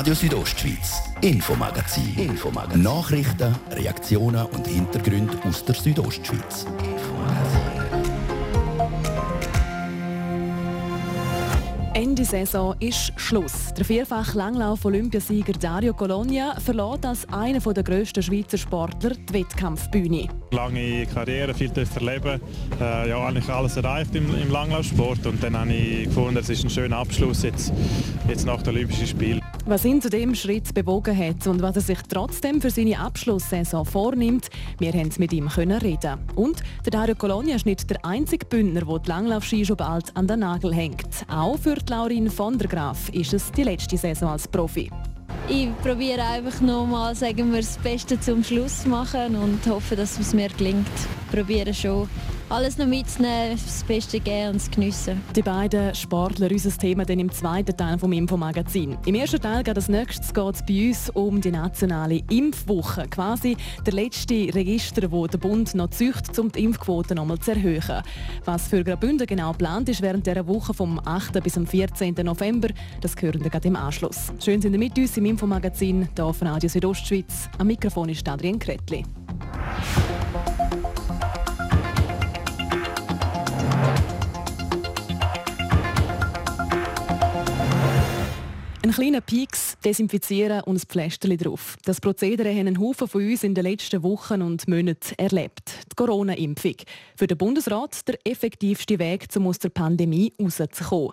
Radio Südostschweiz, Infomagazin. Infomagazin. Nachrichten, Reaktionen und Hintergründe aus der Südostschweiz. Ende Saison ist Schluss. Der vierfach Langlauf-Olympiasieger Dario Colonia verlor als einer der grössten Schweizer Sportler die Wettkampfbühne. Lange Karriere, viel erleben, äh, ja, eigentlich alles erreicht im, im Langlaufsport und dann habe ich gefunden, es ist ein schöner Abschluss jetzt, jetzt nach den Olympischen Spielen. Was ihn zu dem Schritt bewogen hat und was er sich trotzdem für seine Abschlusssaison vornimmt, wir haben mit ihm reden. Und der Dario Colonia ist nicht der einzige Bündner, der die Langlaufski schon bald an den Nagel hängt. Auch für die Laurin von der Graf ist es die letzte Saison als Profi. Ich probiere einfach nochmal, sagen wir, das Beste zum Schluss zu machen und hoffe, dass es mir gelingt. Ich probiere schon alles noch mitzunehmen, das Beste geben und zu geniessen. Die beiden Sportler, unser Thema dann im zweiten Teil vom Infomagazin. Im ersten Teil geht es nächstes geht's bei uns um die nationale Impfwoche. Quasi der letzte Register, wo der Bund noch züchtet, um die Impfquote nochmal zu erhöhen. Was für Graubünden genau geplant ist während dieser Woche vom 8. bis zum 14. November, das hören wir gerade im Anschluss. Schön sind Sie mit uns im Infomagazin hier auf Radio Südostschweiz. Am Mikrofon ist Adrian Kretli. Ein kleiner Pieks, desinfizieren und ein Pflasterchen drauf. Das Prozedere haben Haufen von uns in den letzten Wochen und Monaten erlebt. Die Corona-Impfung. Für den Bundesrat der effektivste Weg, um aus der Pandemie rauszukommen.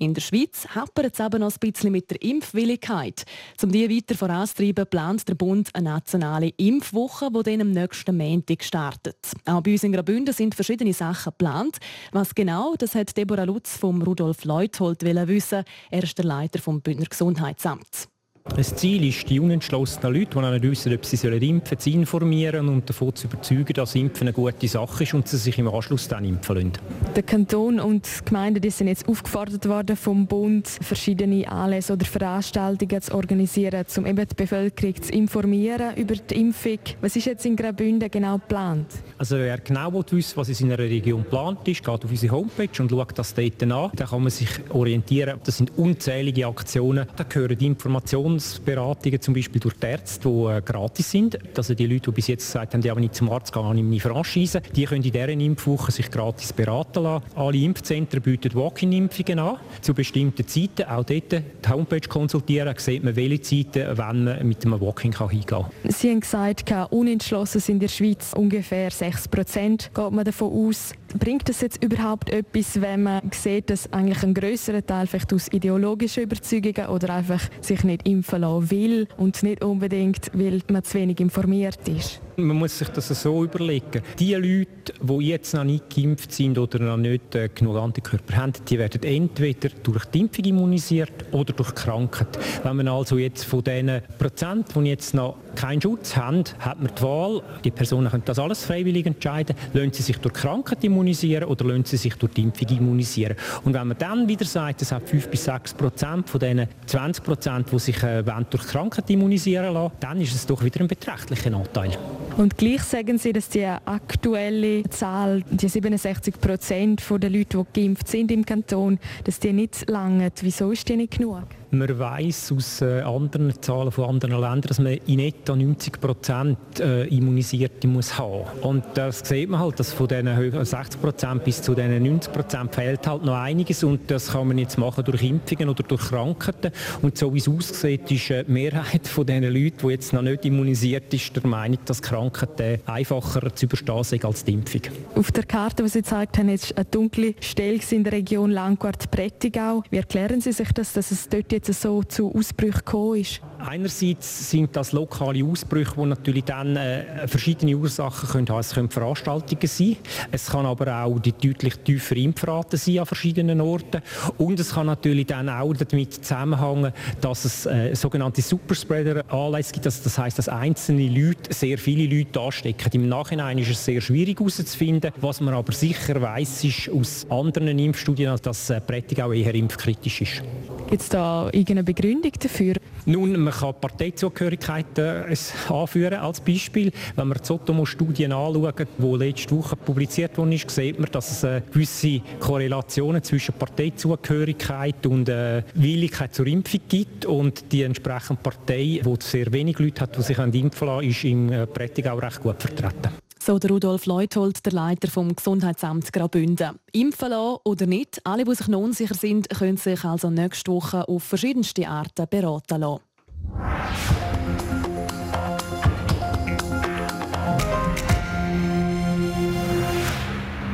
In der Schweiz hapert es aber noch ein bisschen mit der Impfwilligkeit. Um diese weiter voranzutreiben, plant der Bund eine nationale Impfwoche, die dann am nächsten Montag startet. Auch bei uns in Graubünden sind verschiedene Sachen geplant. Was genau, das hat Deborah Lutz vom Rudolf Leuthold wissen. Er ist der Leiter vom Bündner Gesundheitsamts. Das Ziel ist, die unentschlossenen Leute, die nicht wissen, ob sie impfen sollen, zu informieren und davon zu überzeugen, dass Impfen eine gute Sache ist und sie sich im Anschluss dann impfen lassen. Der Kanton und die Gemeinden die sind jetzt aufgefordert worden vom Bund, verschiedene Anlässe oder Veranstaltungen zu organisieren, um eben die Bevölkerung zu informieren über die Impfung. Was ist jetzt in Graubünden genau geplant? Also wer genau wissen was in seiner Region geplant ist, geht auf unsere Homepage und schaut das dort an. Da kann man sich orientieren. Das sind unzählige Aktionen. Da gehören die Informationen Präventionsberatungen zum Beispiel durch die Ärzte, die äh, gratis sind. Also die Leute, die bis jetzt gesagt haben, die haben nicht zum Arzt gehen, habe ich meine Franchise, die können in dieser Impfwoche sich gratis beraten lassen. Alle Impfzentren bieten Walk-in-Impfungen an, zu bestimmten Zeiten. Auch dort die Homepage konsultieren, sieht man, welche Zeiten wann man mit einem Walk-in hingehen kann. Sie haben gesagt, unentschlossen sind in der Schweiz ungefähr 6 Prozent, geht man davon aus. Bringt es jetzt überhaupt etwas, wenn man sieht, dass eigentlich ein größerer Teil vielleicht aus ideologischen Überzeugungen oder einfach sich nicht impfen lassen will und nicht unbedingt, weil man zu wenig informiert ist? Man muss sich das so überlegen. Die Leute, die jetzt noch nicht geimpft sind oder noch nicht äh, genug Antikörper haben, die werden entweder durch die Impfung immunisiert oder durch Krankheit. Wenn man also jetzt von diesen Prozent, die jetzt noch keinen Schutz haben, hat man die Wahl. Die Personen können das alles freiwillig entscheiden. Lassen sie sich durch Krankheit immunisieren oder lassen sie sich durch die Impfung immunisieren. Und wenn man dann wieder sagt, es hat 5 bis 6 Prozent von diesen 20 Prozent, die sich äh, durch Krankheit immunisieren lassen, dann ist es doch wieder ein beträchtlicher Anteil. Und gleich sagen Sie, dass die aktuelle Zahl, die 67 Prozent der Leute, die geimpft sind im Kanton, dass die nicht lange. Wieso ist die nicht genug? Man weiß aus äh, anderen Zahlen von anderen Ländern, dass man in etwa 90 Prozent äh, Immunisierte muss haben. Und das sieht man halt, dass von diesen 60 Prozent bis zu diesen 90 Prozent fehlt halt noch einiges und das kann man jetzt machen durch Impfungen oder durch Krankheiten. Und so wie es aussieht, ist äh, die Mehrheit von diesen Leuten, die jetzt noch nicht immunisiert ist, der Meinung, dass Krankheiten einfacher zu überstehen sind als die Impfung. Auf der Karte, die Sie gezeigt haben, ist eine dunkle Stelle in der Region Langquart-Prättigau. Wie erklären Sie sich das, dass es dort jetzt so zu Ausbrüchen gekommen ist? Einerseits sind das lokale Ausbrüche, die natürlich dann äh, verschiedene Ursachen können haben. Es können Veranstaltungen sein, es kann aber auch die deutlich tiefere Impfrate sein an verschiedenen Orten und es kann natürlich dann auch damit zusammenhängen, dass es äh, sogenannte Superspreader-Anlässe gibt. Also das heißt, dass einzelne Leute sehr viele Leute anstecken. Im Nachhinein ist es sehr schwierig herauszufinden. Was man aber sicher weiß, ist aus anderen Impfstudien, dass äh, Prättigau eher impfkritisch ist. Gibt es da irgendeine Begründung dafür? Nun, man kann Parteizugehörigkeit äh, anführen als Beispiel. Wenn man die Sotomo-Studien anschaut, die letzte Woche publiziert worden ist, sieht man, dass es äh, gewisse Korrelationen zwischen Parteizugehörigkeit und äh, Willigkeit zur Impfung gibt. Und die entsprechende Partei, die sehr wenig Leute hat, die sich impfen lassen, ist im äh, Prättigau recht gut vertreten. So der Rudolf Leuthold, der Leiter vom Gesundheitsamt Graubünden. Impfen lassen oder nicht, alle, die sich noch unsicher sind, können sich also nächste Woche auf verschiedenste Arten beraten lassen.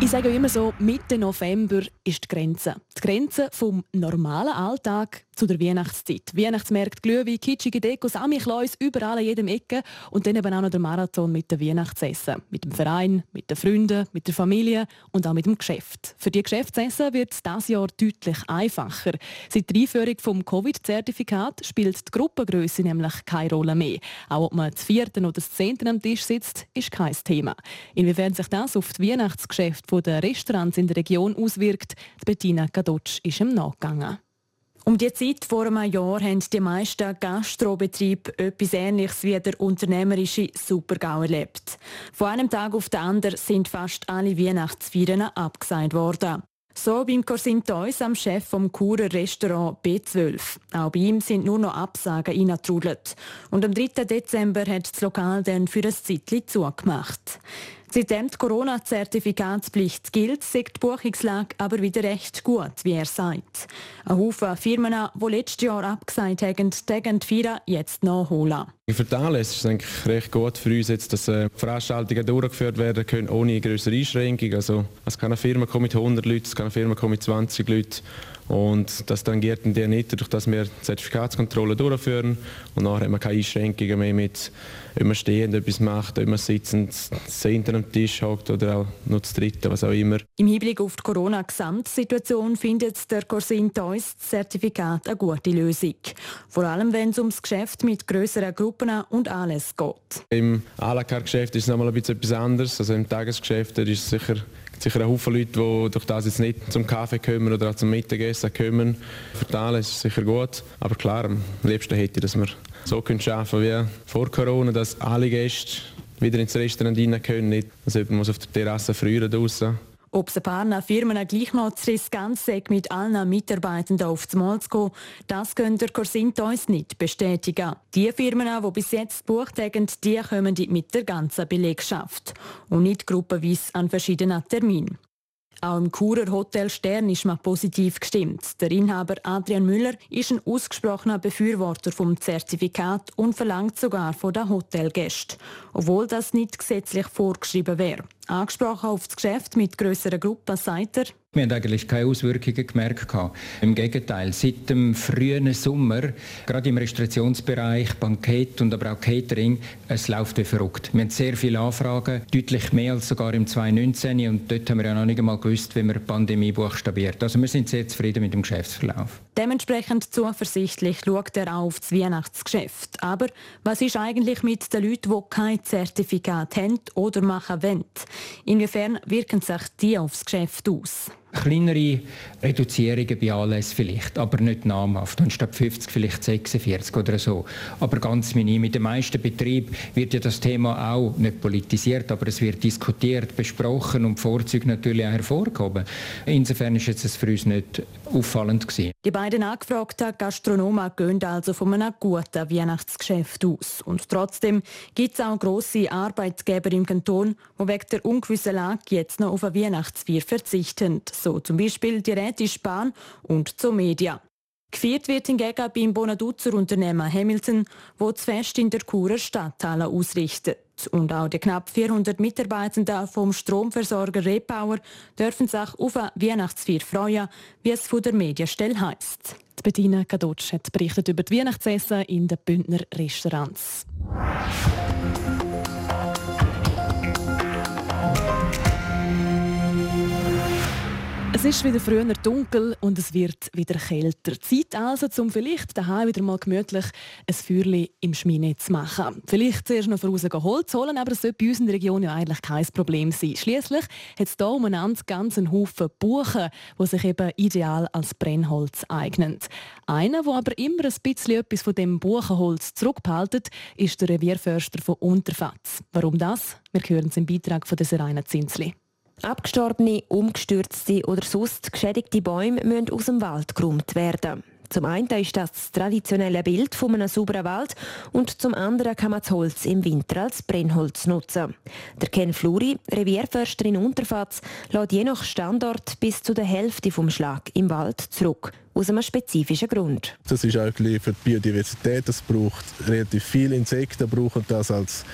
Ich sage immer so, Mitte November ist die Grenze. Die Grenze vom normalen Alltag zu der Weihnachtszeit. Weihnachtsmärkte, Glühwein, kitschige Deko, Samichlaus, überall an jedem Ecke und dann eben auch noch der Marathon mit dem Weihnachtsessen. Mit dem Verein, mit den Freunden, mit der Familie und auch mit dem Geschäft. Für die Geschäftsessen wird es dieses Jahr deutlich einfacher. Seit der Einführung des Covid-Zertifikat spielt die Gruppengröße nämlich keine Rolle mehr. Auch ob man das vierten oder das zehnten am Tisch sitzt, ist kein Thema. Inwiefern sich das auf die Weihnachtsgeschäfte der Restaurants in der Region auswirkt, Bettina Gadotsch ist im Nachgegangen. Um die Zeit vor einem Jahr haben die meisten Gastrobetriebe etwas Ähnliches wie der unternehmerische Supergau erlebt. Von einem Tag auf den anderen sind fast alle Weihnachtsfeiern abgesagt worden. So beim Corsin Toys, am Chef vom Churer Restaurant B12. Auch bei ihm sind nur noch Absagen reingetrudelt. Und am 3. Dezember hat das Lokal dann für ein Zeitchen zugemacht. Seitdem die Corona-Zertifikatspflicht gilt, sieht die Buchungslage aber wieder recht gut, wie er sagt. Ein Haufen Firmen, die letztes Jahr abgesagt haben, tägen die Feier jetzt nachholen. Für die Anlässe ist es eigentlich recht gut für uns, jetzt, dass äh, Veranstaltungen durchgeführt werden können ohne größere Einschränkungen. Also, es kann eine Firma kommen mit 100 Leuten, es kann eine Firma kommen mit 20 Leuten. Und das tangiert die nicht, dadurch, dass wir Zertifikatskontrollen durchführen. Und nachher haben wir keine Einschränkungen mehr mit, ob man stehend etwas macht, ob man sitzend zehnten am Tisch hockt oder auch nur das dritte, was auch immer. Im Hinblick auf die Corona-Gesamtsituation findet der Corsin Toys Zertifikat eine gute Lösung. Vor allem, wenn es ums Geschäft mit größeren Gruppen und alles geht. Im à la geschäft ist es nochmal ein bisschen etwas anderes. Also im Tagesgeschäft ist es sicher sicher ein Haufen Leute, die durch das jetzt nicht zum Kaffee kommen oder auch zum Mittagessen kommen. Für die ist es sicher gut. Aber klar, am liebsten hätte ich, dass wir so arbeiten können wie vor Corona, dass alle Gäste wieder ins Restaurant rein können, nicht, dass jemand auf der Terrasse frieren draussen. Ob es ein paar Firmen gleich noch zu riskant mit allen Mitarbeitenden aufs Mal zu gehen, das können der Corsint uns nicht bestätigen. Die Firmen, die bis jetzt gebucht haben, die kommen mit der ganzen Belegschaft und nicht gruppenweise an verschiedenen Terminen. Auch im Churer Hotel Stern ist man positiv gestimmt. Der Inhaber Adrian Müller ist ein ausgesprochener Befürworter vom Zertifikat und verlangt sogar von den Hotelgästen, obwohl das nicht gesetzlich vorgeschrieben wäre. Angesprochen auf das Geschäft mit grösseren Gruppen sagt er, wir haben eigentlich keine Auswirkungen gemerkt. Im Gegenteil, seit dem frühen Sommer, gerade im Restriktionsbereich, Bankett und aber auch Catering, es läuft wie verrückt. Wir haben sehr viele Anfragen, deutlich mehr als sogar im 2019 und dort haben wir ja noch nicht einmal gewusst, wie man die Pandemie buchstabiert. Also wir sind sehr zufrieden mit dem Geschäftsverlauf. Dementsprechend zuversichtlich schaut er auf das Weihnachtsgeschäft. Aber was ist eigentlich mit den Leuten, die kein Zertifikat haben oder machen wollen? Inwiefern wirken sich die aufs Geschäft aus? kleinere Reduzierungen bei Anlässen vielleicht, aber nicht namhaft. Und statt 50 vielleicht 46 oder so. Aber ganz minim. Mit den meisten Betrieben wird ja das Thema auch nicht politisiert, aber es wird diskutiert, besprochen und Vorzüge natürlich auch hervorgehoben. Insofern ist es für uns nicht auffallend gewesen. Die beiden angefragten Gastronomen gehen also von einem guten Weihnachtsgeschäft aus. Und trotzdem gibt es auch grosse Arbeitgeber im Kanton, die wegen der ungewissen Lage jetzt noch auf ein Weihnachtsfeier verzichten so zum Beispiel die Rätische Bahn und zur Media. Gefeiert wird hingegen beim Bonaduzer Unternehmen Hamilton, wo das Fest in der Churer Stadthalle ausrichtet. Und auch die knapp 400 Mitarbeitenden vom Stromversorger Repower dürfen sich auf ein Weihnachtsfeier freuen, wie es von der Medienstelle heisst. Bettina Kadotsch hat berichtet über die Weihnachtsessen in den Bündner Restaurants. Es ist wieder früher dunkel und es wird wieder kälter. Zeit also, um vielleicht daheim wieder mal gemütlich ein Feuerchen im Schmine zu machen. Vielleicht zuerst noch voraus Holz holen, aber das sollte bei uns in der Region ja eigentlich kein Problem sein. Schließlich hat es hier umeinander ganz einen Haufen Buchen, die sich eben ideal als Brennholz eignen. Einer, der aber immer ein bisschen etwas von dem Buchenholz zurückbehaltet, ist der Revierförster von Unterfatz. Warum das? Wir hören es im Beitrag von Serena Zinsli. Abgestorbene, umgestürzte oder sonst geschädigte Bäume müssen aus dem Wald geräumt werden. Zum einen ist das das traditionelle Bild von einem sauberen Wald und zum anderen kann man das Holz im Winter als Brennholz nutzen. Der Ken Fluri, Revierförster in Unterfatz, lädt je nach Standort bis zu der Hälfte vom Schlag im Wald zurück aus einem spezifischen Grund. Das ist eigentlich für die Biodiversität. Das braucht relativ viele Insekten, brauchen das als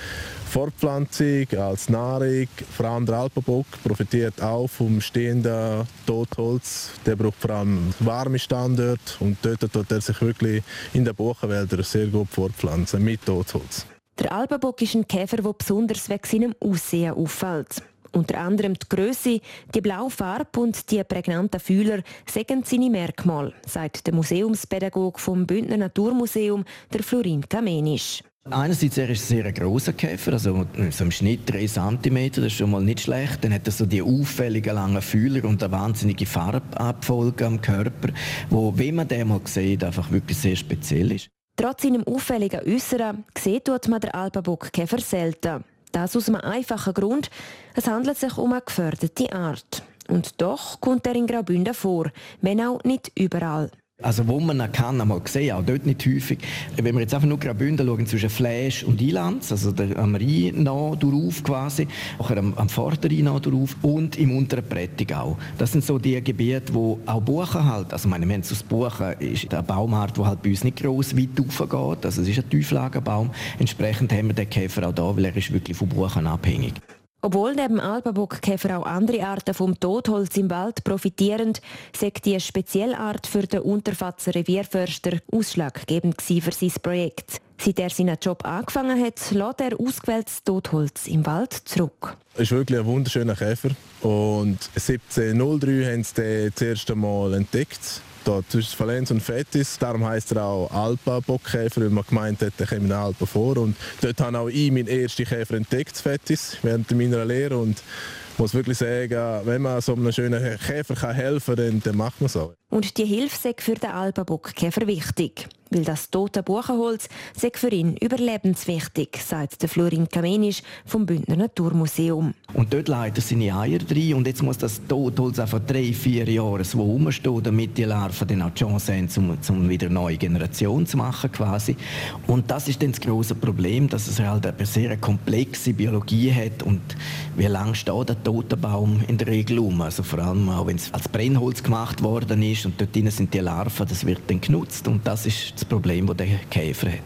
Fortpflanzung, als Nahrung. Vor allem der Alpenbock profitiert auch vom stehenden Totholz. Der braucht vor allem warme Standorte und dort tut er sich wirklich in den Buchenwäldern sehr gut fortpflanzen mit Totholz. Der Alpenbock ist ein Käfer, der besonders wegen seinem Aussehen auffällt. Unter anderem die Größe, die blaue Farbe und die prägnanten Fühler sagen seine Merkmale, sagt der Museumspädagoge vom Bündner Naturmuseum, der Florin Kamenisch. Einerseits er ist ein sehr grosser Käfer, also so im Schnitt 3 cm, das ist schon mal nicht schlecht. Dann hat er so die auffälligen langen Fühler und eine wahnsinnige Farbabfolge am Körper, wo, wenn man den mal sieht, einfach wirklich sehr speziell ist. Trotz seinem auffälligen Äußeren sieht man den Alpenbockkäfer selten. Das aus einem einfachen Grund. Es handelt sich um eine geförderte Art. Und doch kommt er in Graubünden vor, wenn auch nicht überall. Also wo man ihn kann, einmal gesehen, auch dort nicht häufig. Wenn wir jetzt einfach nur Graubünden schauen, zwischen Fläsch und Eilanz, also der, am Rhein durch quasi, auch am, am Vorderrhein durch und im unteren Prättig auch. Das sind so die Gebiete, wo auch Buchen halt, also meine, wir haben das Buchen ist eine Baumart, die halt bei uns nicht gross weit raufgeht, also es ist ein Tieflagenbaum. Entsprechend haben wir den Käfer auch da, weil er ist wirklich von Buchen abhängig. Obwohl neben Alpenbockkäfer auch andere Arten vom Totholz im Wald profitieren, sagt die Speziellart für den Unterfatzer Revierförster ausschlaggebend für sein Projekt. Seit er seinen Job angefangen hat, lässt er ausgewähltes Totholz im Wald zurück. Es ist wirklich ein wunderschöner Käfer. Und 1703 haben sie den das erste Mal entdeckt da zwischen Valenz und Fettis. Darum heißt er auch Alpa-Bockkäfer, weil man gemeint hat, der kommt in den Alpen vor. Und dort habe auch ich meinen ersten Käfer entdeckt, Fettis, während meiner Lehre. Und ich muss wirklich sagen, wenn man so einem schönen Käfer helfen kann, dann, dann macht man so. Und die Hilfe ist für den Alpenbockkäfer wichtig weil das tote Buchenholz sei für ihn überlebenswichtig, sagt der Florin Kamenisch vom Bündner Naturmuseum. Und dort leiten seine Eier drin und jetzt muss das Totholz einfach drei, vier Jahre so rumstehen, damit die Larven dann auch die Chance haben, um, um wieder eine neue Generation zu machen quasi. Und das ist dann das große Problem, dass es halt eine sehr komplexe Biologie hat und wie lange steht der tote Baum in der Regel um? Also vor allem auch wenn es als Brennholz gemacht worden ist und dort drin sind die Larven, das wird dann genutzt und das ist das Problem, das der Käfer hat.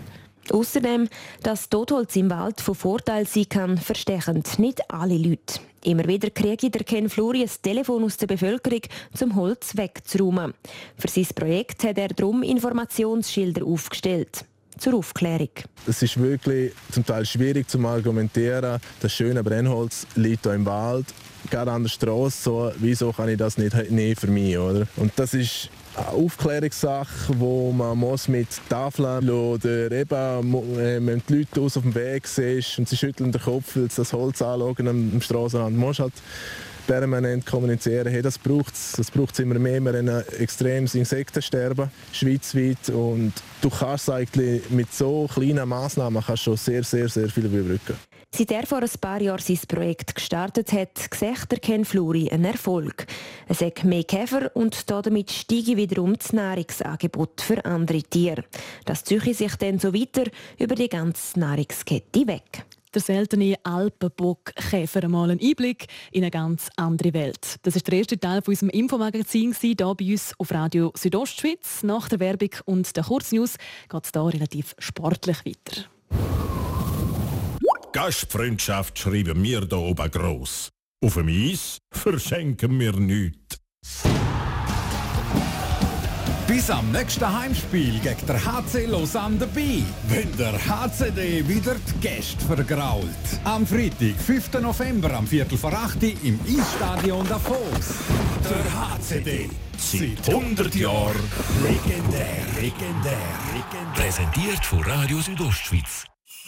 Außerdem, dass Totholz im Wald von Vorteil sein kann, verstehen nicht alle Leute. Immer wieder kriege der Ken Flori ein Telefon aus der Bevölkerung, zum Holz wegzuräumen. Für sein Projekt hat er darum Informationsschilder aufgestellt zur Aufklärung. Es ist wirklich zum Teil schwierig zu argumentieren. Das schöne Brennholz liegt hier im Wald, gerade an der Straße. So, wieso kann ich das nicht nehmen für mich? Oder? Und das ist Aufklärungssache, wo man muss mit Tafeln oder eben, äh, wenn die Leute aus auf dem Weg siehst und sie schütteln den Kopf, weil sie das Holz anschauen am, Strassenrand, musst halt permanent kommunizieren. Hey, das braucht es das braucht's immer mehr. Wir haben ein extremes Insektensterben schweizweit und du kannst eigentlich mit so kleinen Massnahmen kannst schon sehr, sehr, sehr viel überbrücken. Seit er vor ein paar Jahren sein Projekt gestartet hat, sieht der Ken Fluri einen Erfolg. Es hat mehr Käfer und damit steige wiederum das Nahrungsangebot für andere Tiere. Das ziehe sich dann so weiter über die ganze Nahrungskette weg der seltene Alpenbockkäfer einmal einen Einblick in eine ganz andere Welt. Das ist der erste Teil von unserem Infomagazin hier bei uns auf Radio Südostschweiz. Nach der Werbung und der Kurznews geht es hier relativ sportlich weiter. Gastfreundschaft schreiben wir hier oben gross. Auf dem Eis verschenken wir nichts. bis am nächsten Heimspiel gegen der HC Lausanne dabei, wenn der HCD wieder die Gäste vergrault. Am Freitag, 5. November, am Viertel vor 8 im Eisstadion Davos. Der HCD. Seit 100 Jahren legendär, legendär, legendär. Präsentiert von Radio Südostschweiz.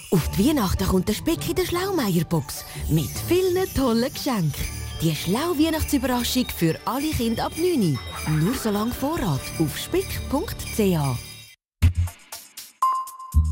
Auf die Weihnachten kommt der Speck in der Schlaumeier-Box. Mit vielen tollen Geschenken. Die schlau Weihnachtsüberraschung für alle Kinder ab 9 Nur so lange Vorrat auf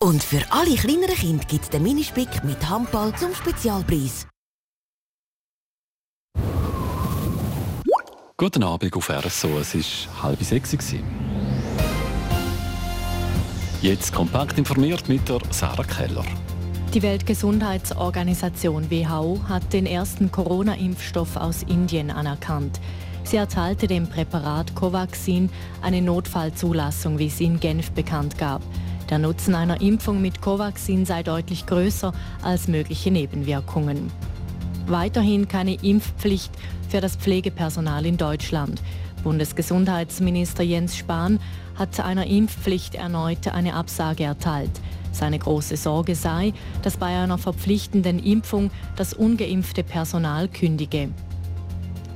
Und für alle kleineren Kinder gibt es den Minispick mit Handball zum Spezialpreis. Guten Abend auf RSO, es war halb sechs. gewesen. Jetzt kompakt informiert mit der Sarah Keller. Die Weltgesundheitsorganisation WHO hat den ersten Corona-Impfstoff aus Indien anerkannt. Sie erteilte dem Präparat Covaxin eine Notfallzulassung, wie es in Genf bekannt gab. Der Nutzen einer Impfung mit Covaxin sei deutlich größer als mögliche Nebenwirkungen. Weiterhin keine Impfpflicht für das Pflegepersonal in Deutschland. Bundesgesundheitsminister Jens Spahn hat einer Impfpflicht erneut eine Absage erteilt. Seine große Sorge sei, dass bei einer verpflichtenden Impfung das ungeimpfte Personal kündige.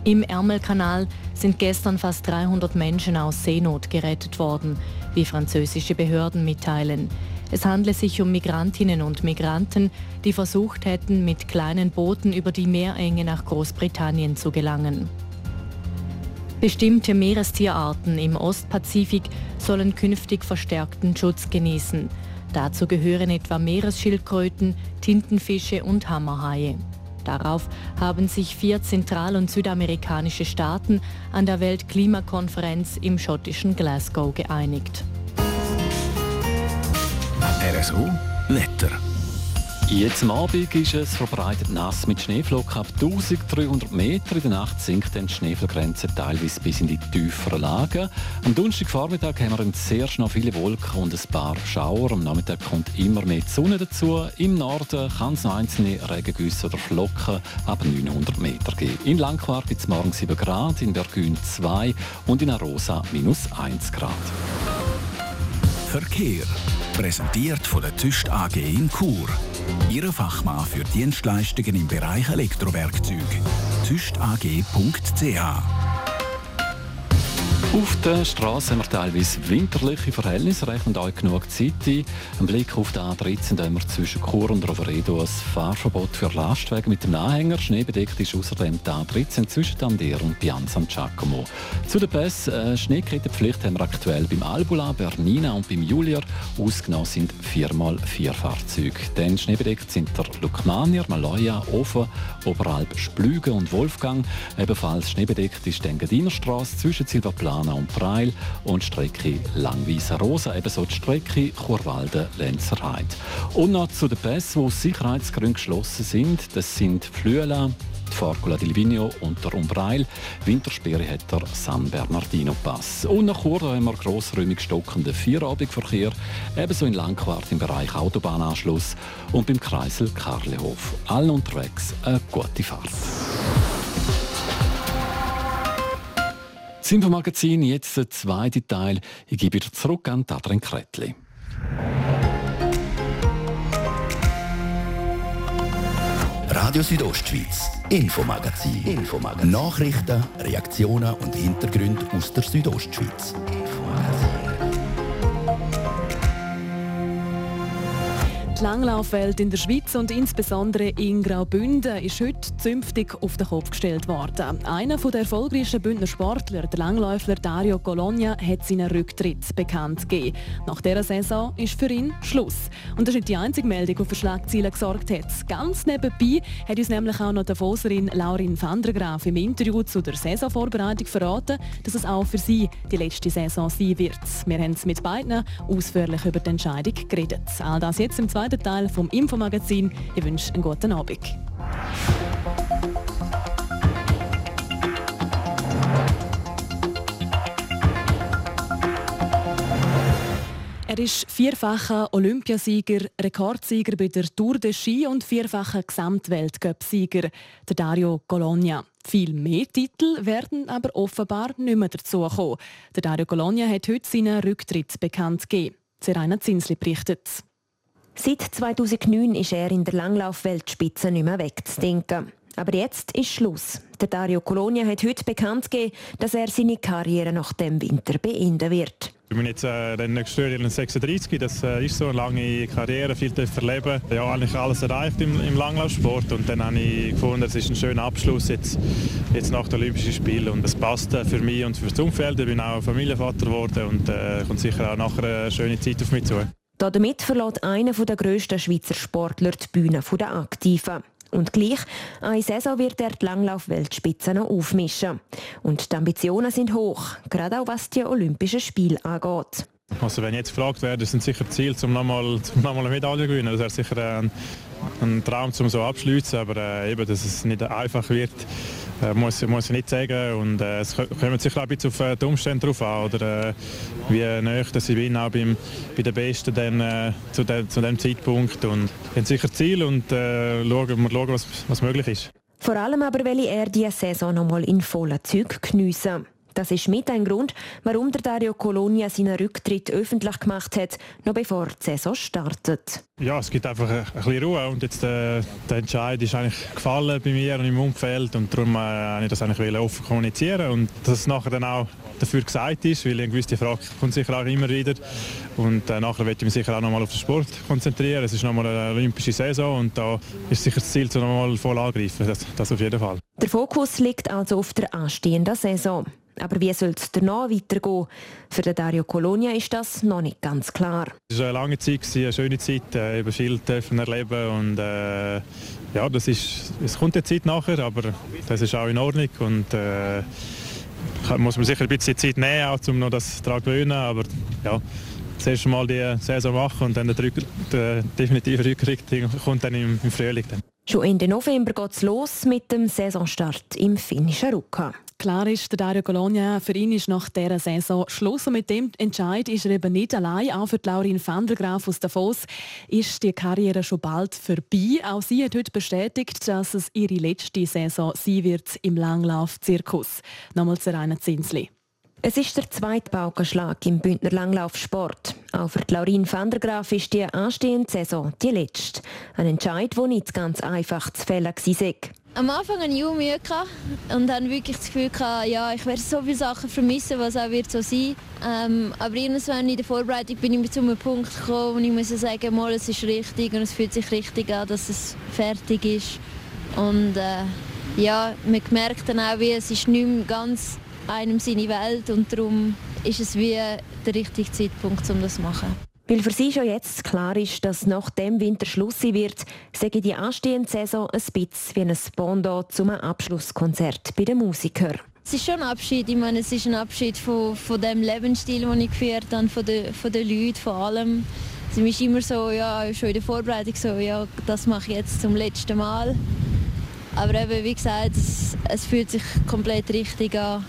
Im Ärmelkanal sind gestern fast 300 Menschen aus Seenot gerettet worden, wie französische Behörden mitteilen. Es handle sich um Migrantinnen und Migranten, die versucht hätten, mit kleinen Booten über die Meerenge nach Großbritannien zu gelangen. Bestimmte Meerestierarten im Ostpazifik sollen künftig verstärkten Schutz genießen. Dazu gehören etwa Meeresschildkröten, Tintenfische und Hammerhaie. Darauf haben sich vier zentral- und südamerikanische Staaten an der Weltklimakonferenz im schottischen Glasgow geeinigt. RSO Wetter. Jetzt am Abend ist es verbreitet nass mit Schneeflocken ab 1300 Meter. In der Nacht sinkt dann die Schneefallgrenze teilweise bis in die tieferen Lagen. Am Donnerstagvormittag haben wir sehr schnell viele Wolken und ein paar Schauer. Am Nachmittag kommt immer mehr Sonne dazu. Im Norden kann es noch einzelne Regengüsse oder Flocken ab 900 Meter geben. In Langquart gibt es morgen 7 Grad, in Bergün 2 und in Arosa minus 1 Grad. Verkehr. Präsentiert von der Tüst AG in Chur. Ihre Fachmann für Dienstleistungen im Bereich Elektrowerkzeug. tüstag.ch Auf der Straße haben wir teilweise winterliche Verhältnisse, rechnen euch genug Zeit ein. Ein Blick auf den A13 da haben wir zwischen Chur und Roveredo ein Fahrverbot für Lastwagen mit dem Anhänger. Schneebedeckt ist außerdem die A13 zwischen Tandier und Pianza und Giacomo. Zu den Pässen äh, Schneekettenpflicht haben wir aktuell beim Albula, Bernina und beim Julier. Ausgenommen sind 4x4 Fahrzeuge. Dann schneebedeckt sind der Lukmanier, Maloja, Ofen, Oberalp, Splüge und Wolfgang. Ebenfalls schneebedeckt ist die Engadiner zwischen Silvaplana und Preil und Strecke Langwiesen-Rosa, ebenso die Strecke Churwalden-Lenzerheide. Und noch zu den Pässen, die aus Sicherheitsgründen geschlossen sind. Das sind Flüela, die Forcula di Livigno und der Umbreil. Wintersperre hat der San Bernardino Pass. Und nach Chur haben wir grossräumig stockenden Vierabendverkehr, ebenso in Langquart im Bereich Autobahnanschluss und beim Kreisel Karlehof. Allen unterwegs eine gute Fahrt. Das Infomagazin, jetzt der zweite Teil. Ich gebe wieder zurück an Adrian Kretli. Radio Südostschweiz, Infomagazin. Infomagazin. Nachrichten, Reaktionen und Hintergründe aus der Die Die Langlaufwelt in der Schweiz und insbesondere in Graubünden ist heute zünftig auf den Kopf gestellt worden. Einer der erfolgreichsten Bündner Sportler, der Langläufer Dario Colonia, hat seinen Rücktritt bekannt gegeben. Nach dieser Saison ist für ihn Schluss. Und das ist nicht die einzige Meldung, die für Schlagzeilen gesorgt hat. Ganz nebenbei hat uns nämlich auch noch die Davoserin Laurin van der Graaf im Interview zu der Saisonvorbereitung verraten, dass es auch für sie die letzte Saison sein wird. Wir haben mit beiden ausführlich über die Entscheidung geredet. All das jetzt im zweiten Teil vom Infomagazin. Ich wünsche einen guten Abend. Er ist vierfacher Olympiasieger, Rekordsieger bei der Tour de Ski und vierfacher Gesamtweltcup-Sieger, der Dario Colonia. Viel mehr Titel werden aber offenbar nicht mehr dazukommen. Der Dario Colonia hat heute seinen Rücktritt bekannt gegeben. Serena Zinsli berichtet. Seit 2009 ist er in der Langlauf-Weltspitze nicht mehr wegzudenken. Aber jetzt ist Schluss. Der Dario Colonia hat heute bekannt gegeben, dass er seine Karriere nach dem Winter beenden wird. Ich bin jetzt äh, dann nächstes Jahr 36, das äh, ist so eine lange Karriere, viel erleben. Ja, eigentlich alles erreicht im, im Langlaufsport und dann habe ich gefunden, es ist ein schöner Abschluss jetzt, jetzt nach den Olympischen Spielen und es passt äh, für mich und für das Umfeld. Ich bin auch Familienvater geworden und äh, kommt sicher auch nachher eine schöne Zeit auf mich zu. Damit verlässt einer der grössten Schweizer Sportler die Bühne der Aktiven. Und gleich, eine Saison wird er die Langlauf-Weltspitze noch aufmischen. Und die Ambitionen sind hoch, gerade auch was die Olympischen Spiele angeht. Also wenn jetzt gefragt werde, sind sicher Ziel, um nochmal noch eine Medaille zu gewinnen. Das wäre sicher ein, ein Traum, um so abzuschließen. Aber äh, eben, dass es nicht einfach wird, äh, muss, muss ich nicht sagen. Und äh, es kommt sicher ein bisschen auf äh, die Umstände drauf an. Oder äh, wie nahe dass ich bin, auch beim, bei den Besten dann, äh, zu, de, zu dem Zeitpunkt. Und wir haben sicher Ziel und äh, schauen, schauen was, was möglich ist. Vor allem aber will er diese Saison noch mal in vollen Zügen geniessen. Das ist mit ein Grund, warum der Dario Colonia seinen Rücktritt öffentlich gemacht hat, noch bevor die Saison startet. Ja, es gibt einfach ein, bisschen Ruhe und jetzt der, äh, der Entscheid ist eigentlich gefallen bei mir und im Umfeld und darum äh, ich das eigentlich offen kommunizieren und dass es nachher dann auch dafür gesagt ist, weil eine gewisse Frage kommt sicher auch immer wieder und äh, nachher werde ich mich sicher auch nochmal auf den Sport konzentrieren. Es ist nochmal eine olympische Saison und da ist sicher das Ziel, zu nochmal voll angreifen, das, das auf jeden Fall. Der Fokus liegt also auf der anstehenden Saison. Aber wie soll es danach weitergehen? Für den Dario Colonia ist das noch nicht ganz klar. Es war eine lange Zeit, eine schöne Zeit, äh, eben viel dürfen erleben und äh, ja, das ist, es kommt die Zeit nachher, aber das ist auch in Ordnung und äh, muss man sicher ein bisschen Zeit nehmen, auch, um noch das daran zu gewöhnen, aber ja, zuerst mal die Saison machen und dann der, der definitive Rückrichtung kommt dann im, im Frühling. Dann. Schon Ende November geht es los mit dem Saisonstart im finnischen Ruka. Klar ist, der Dario Colonia, für ihn ist nach dieser Saison Schluss. Und mit dem Entscheid ist er eben nicht allein. Auch für Laurin van der Graaf aus Davos ist die Karriere schon bald vorbei. Auch sie hat heute bestätigt, dass es ihre letzte Saison sein wird im Langlauf-Zirkus. Nochmal zu Rainer Zinsli. Es ist der zweite Paukenschlag im Bündner Langlaufsport. Auch für Laurin van der Graaf ist die anstehende Saison die letzte. Ein Entscheid, der nicht ganz einfach zu fällen war. Am Anfang hatte ich auch Mühe und hatte wirklich das Gefühl, ja, ich werde so viele Sachen vermissen, was auch wird so sein ähm, Aber irgendwann in der Vorbereitung bin ich zu einem Punkt gekommen, wo ich muss sagen muss, es ist richtig und es fühlt sich richtig an, dass es fertig ist. Und äh, ja, man merkt dann auch, wie es ist nicht mehr ganz einem seine Welt und darum ist es wie der richtige Zeitpunkt, um das zu machen. Weil für sie schon jetzt klar ist, dass nach dem Winter Schluss sein wird, sage die anstehende Saison ein bisschen wie ein Bondo zum Abschlusskonzert bei den Musikern. Es ist schon ein Abschied. Ich meine, es ist ein Abschied von, von dem Lebensstil, den ich geführt habe, von den, von den Leuten, von allem. Es ist immer so, ja, schon in der Vorbereitung so, ja, das mache ich jetzt zum letzten Mal. Aber eben, wie gesagt, es, es fühlt sich komplett richtig an.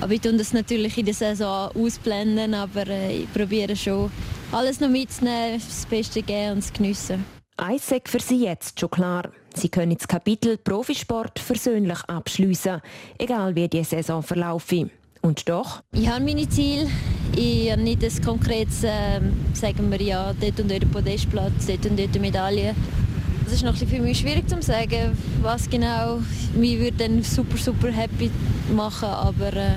Aber ich tue das natürlich in der Saison ausblenden, aber äh, ich probiere schon alles noch mitzunehmen, das Beste geben und zu geniessen. Eins für Sie jetzt schon klar. Sie können das Kapitel Profisport versöhnlich abschließen, egal wie die Saison verlaufe. Und doch? Ich habe meine Ziele. Ich habe nicht ein konkretes, äh, sagen wir ja, dort und dort Podestplatz, dort und dort Medaille. Das ist noch ein für mich schwierig zu sagen, was genau mich würde dann super, super happy machen, aber äh,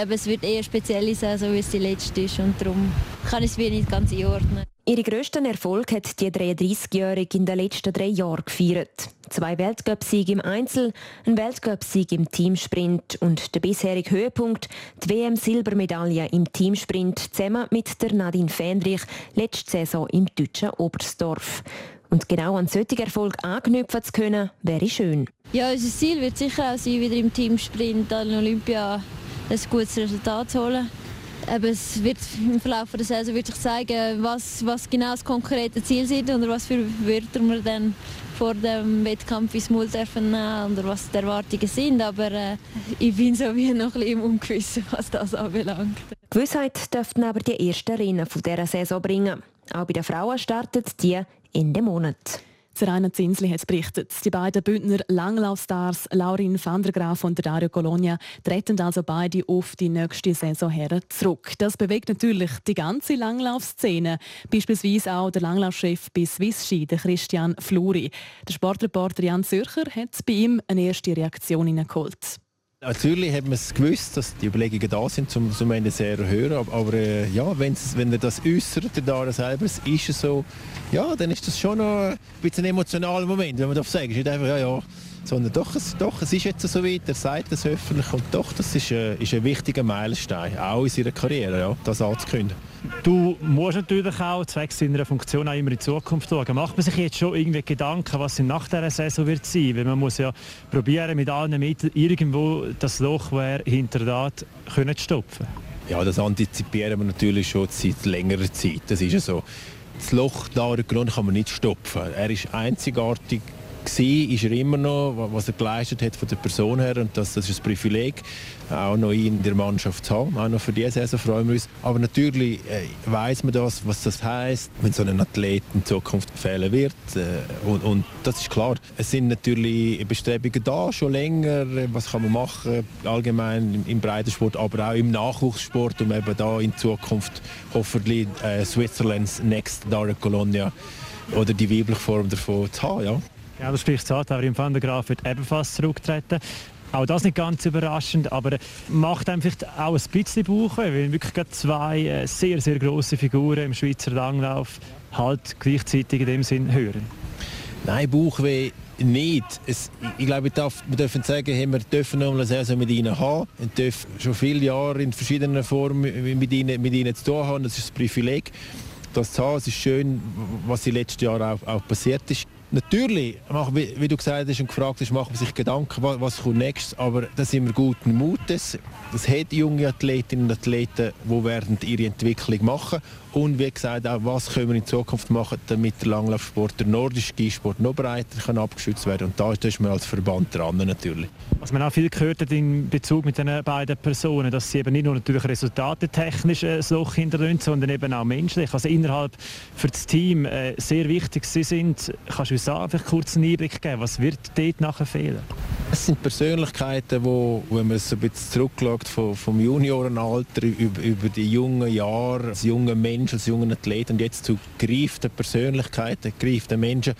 eben, es wird eher speziell sein, so wie es die letzte ist und darum kann ich es wie nicht ganz einordnen. Ihre grössten Erfolg hat die 33-Jährige in den letzten drei Jahren gefeiert. Zwei Weltcupsiege im Einzel, ein Weltcupsieg im Teamsprint und der bisherige Höhepunkt, die WM-Silbermedaille im Teamsprint zusammen mit der Nadine Fähnrich letzte Saison im deutschen Oberstdorf. Und genau an solchen Erfolg anknüpfen zu können, wäre schön. Ja, unser Ziel wird sicher auch sein, wieder im Teamsprint an Olympia ein gutes Resultat zu holen. Aber es wird im Verlauf der Saison wird sich zeigen, was, was genau das konkrete Ziel ist oder was für Wörter wir dann vor dem Wettkampf ins Maul dürfen oder was die Erwartungen sind. Aber äh, ich bin so wie noch ein bisschen im Ungewissen, was das anbelangt. Gewissheit dürften aber die ersten Rennen dieser Saison bringen. Auch bei den Frauen startet die Ende Monat. Rainer Zinsli hat berichtet. Die beiden Bündner Langlaufstars Laurin van der Graaf und Dario Colonia treten also beide auf die nächste Saison her zurück. Das bewegt natürlich die ganze Langlaufszene. Beispielsweise auch der Langlaufchef bei Swiss Ski, Christian Fluri. Der Sportreporter Jan Zürcher hat bei ihm eine erste Reaktion geholt. Natürlich hat man es gewusst, dass die Überlegungen da sind, zum, zum Ende sehr höher. Aber, aber äh, ja, wenn er das äußert, der Dara selber, ist es so, ja, dann ist das schon noch ein bisschen ein emotionaler Moment, wenn man das sagt. Es ist nicht einfach, ja, ja, sondern doch, es, doch, es ist jetzt so weit, er sagt das öffentlich und doch, das ist, äh, ist ein wichtiger Meilenstein, auch in seiner Karriere, ja, das anzukündigen. Du musst natürlich auch zwecks deiner Funktion auch immer in die Zukunft schauen. Macht man sich jetzt schon irgendwie Gedanken, was nach dieser Saison wird sein? Weil man muss ja probieren, mit allen Mitteln irgendwo das Loch, das er hinterlässt, können zu stopfen. Ja, das antizipieren wir natürlich schon seit längerer Zeit. Das ist ja so. Das Loch da kann man nicht stopfen. Er ist einzigartig war, ist er immer noch, was er geleistet hat von der Person her und das, das ist ein Privileg, auch noch ihn in der Mannschaft zu haben. Auch noch für diese Saison freuen wir uns. Aber natürlich äh, weiß man das, was das heißt, wenn so ein Athlet in Zukunft fehlen wird. Äh, und, und, das ist klar. Es sind natürlich Bestrebungen da, schon länger. Was kann man machen, allgemein im, im Breitensport, aber auch im Nachwuchssport, um eben da in Zukunft hoffentlich äh, Switzerlands Next Dara Colonia oder die weibliche Form davon zu haben. Ja. Ja, das spricht aber im Van der Graaf wird ebenfalls zurücktreten. Auch das nicht ganz überraschend, aber macht einfach auch ein bisschen Bauch, weil wirklich zwei äh, sehr, sehr große Figuren im Schweizer Langlauf halt gleichzeitig in dem Sinn hören. Nein, Bauchweh nicht. Es, ich glaube, wir dürfen sagen, wir dürfen noch eine Saison mit ihnen haben. Wir dürfen schon viele Jahre in verschiedenen Formen mit ihnen, mit ihnen zu tun haben. Das ist ein Privileg, das zu haben. Es ist schön, was in den letzten Jahren auch, auch passiert ist. Natürlich, wie du gesagt hast und gefragt hast, macht man sich Gedanken, was kommt nächstes, aber da sind wir guten Mutes. Das hat junge Athletinnen und Athleten, die werden ihre Entwicklung machen und wie gesagt auch, was können wir in Zukunft machen, damit der Langlaufsport, der nordische Skisport noch breiter kann abgeschützt werden und da ist man als Verband dran natürlich. Was man auch viel gehört hat in Bezug mit den beiden Personen, dass sie eben nicht nur natürlich resultatetechnisch ein Loch hinterlassen, sondern eben auch menschlich, also innerhalb für das Team äh, sehr wichtig sie sind. Kannst du da einfach kurz einen Einblick geben, was wird dort nachher fehlen? Es sind Persönlichkeiten, wo, wenn man es ein bisschen zurückschaut vom, vom Juniorenalter über, über die jungen Jahre, als junger Mensch, als junger Athlet und jetzt zu gereiften Persönlichkeiten, gereiften Menschen,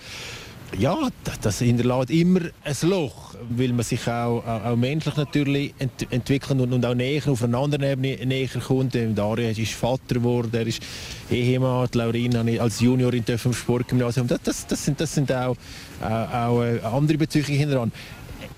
ja, das hinterlässt immer ein Loch, weil man sich auch, auch, auch menschlich natürlich ent entwickeln und, und auch näher auf einer anderen Ebene näher kommt. Dario ist Vater geworden, er ist Ehemann, Laurin als Juniorin im Sportgymnasium. Das, das, das, sind, das sind auch, auch, auch äh, andere Bezüge hinteran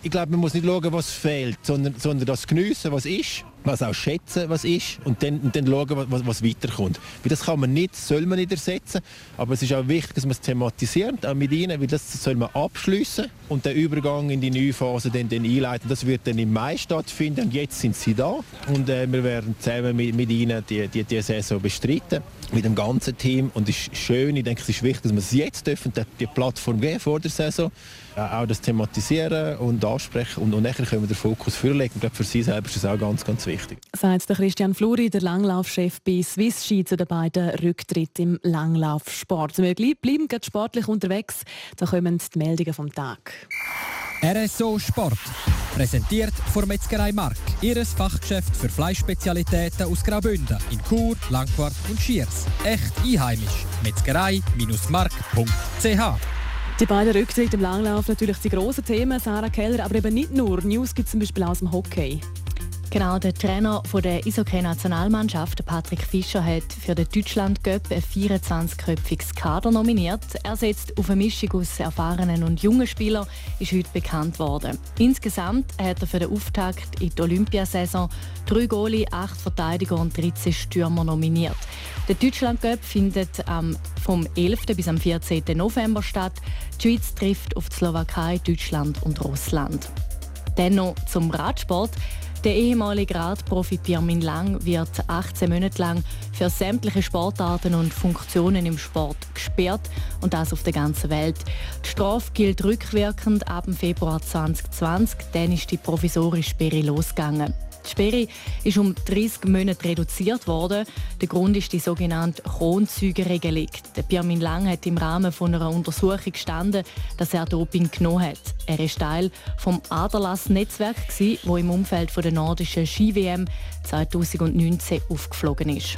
ich glaube, man muss nicht schauen, was fehlt, sondern, sondern das geniessen, was ist, was auch schätzen, was ist. Und dann, und dann schauen, was, was weiterkommt. Weil das kann man nicht, soll man nicht ersetzen, aber es ist auch wichtig, dass man es thematisiert, auch mit ihnen, weil das soll man abschließen und den Übergang in die neue Phase dann, dann einleiten. Das wird dann im Mai stattfinden und jetzt sind sie da und äh, wir werden zusammen mit, mit ihnen die, die, die Saison bestreiten mit dem ganzen Team und es ist schön, ich denke, es ist wichtig, dass wir es jetzt dürfen, die Plattform geben vor der Saison, äh, auch das thematisieren und ansprechen und, und nachher können wir den Fokus vorlegen. Ich glaube, für Sie selber ist das auch ganz, ganz wichtig. Sagt der Christian Fluri, der Langlaufchef bei Swiss Ski zu den beiden Rücktritten im Langlaufsport. Wir bleiben gerade sportlich unterwegs, da kommen die Meldungen vom Tag. RSO Sport. Präsentiert von Metzgerei Mark. Ihres Fachgeschäft für Fleischspezialitäten aus Graubünden in Chur, Langquart und Schiers. Echt einheimisch. Metzgerei-mark.ch die beiden Rücktritte im Langlauf natürlich die grossen Themen, Sarah Keller, aber eben nicht nur. News gibt es zum Beispiel aus dem Hockey. Genau, der Trainer der Eishockey-Nationalmannschaft, Patrick Fischer, hat für den Deutschland Cup ein 24-köpfiges Kader nominiert. Er setzt auf eine Mischung aus erfahrenen und jungen Spielern, ist heute bekannt worden. Insgesamt hat er für den Auftakt in die Olympiasaison drei Goalie, acht Verteidiger und 13 Stürmer nominiert. Der Deutschland Cup findet vom 11. bis am 14. November statt. Die Schweiz trifft auf die Slowakei, Deutschland und Russland. Dennoch zum Radsport. Der ehemalige Radprofi Pirmin Lang wird 18 Monate lang für sämtliche Sportarten und Funktionen im Sport gesperrt und das auf der ganzen Welt. Die Strafe gilt rückwirkend ab dem Februar 2020, dann ist die provisorische Sperre losgegangen. Die Sperre ist um 30 Monate reduziert worden. Der Grund ist die sogenannte Kronzeugenregelung. Der Pirmin Lang hat im Rahmen von einer Untersuchung gestanden, dass er Doping genommen hat. Er ist Teil vom Aderlass-Netzwerk, das im Umfeld der nordischen Ski-WM 2019 aufgeflogen ist.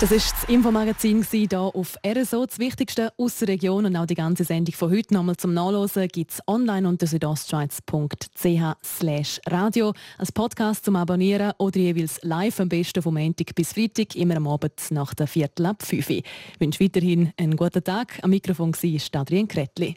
das war das Infomagazin hier auf RSO. Das Wichtigste aus der Region und auch die ganze Sendung von heute nochmal zum Nachlesen gibt es online unter südostschweiz.ch radio als Podcast zum Abonnieren oder jeweils live am besten vom Montag bis Freitag, immer am Abend nach der Viertel ab 5 Ich wünsche weiterhin einen guten Tag. Am Mikrofon war Adrian Kretli.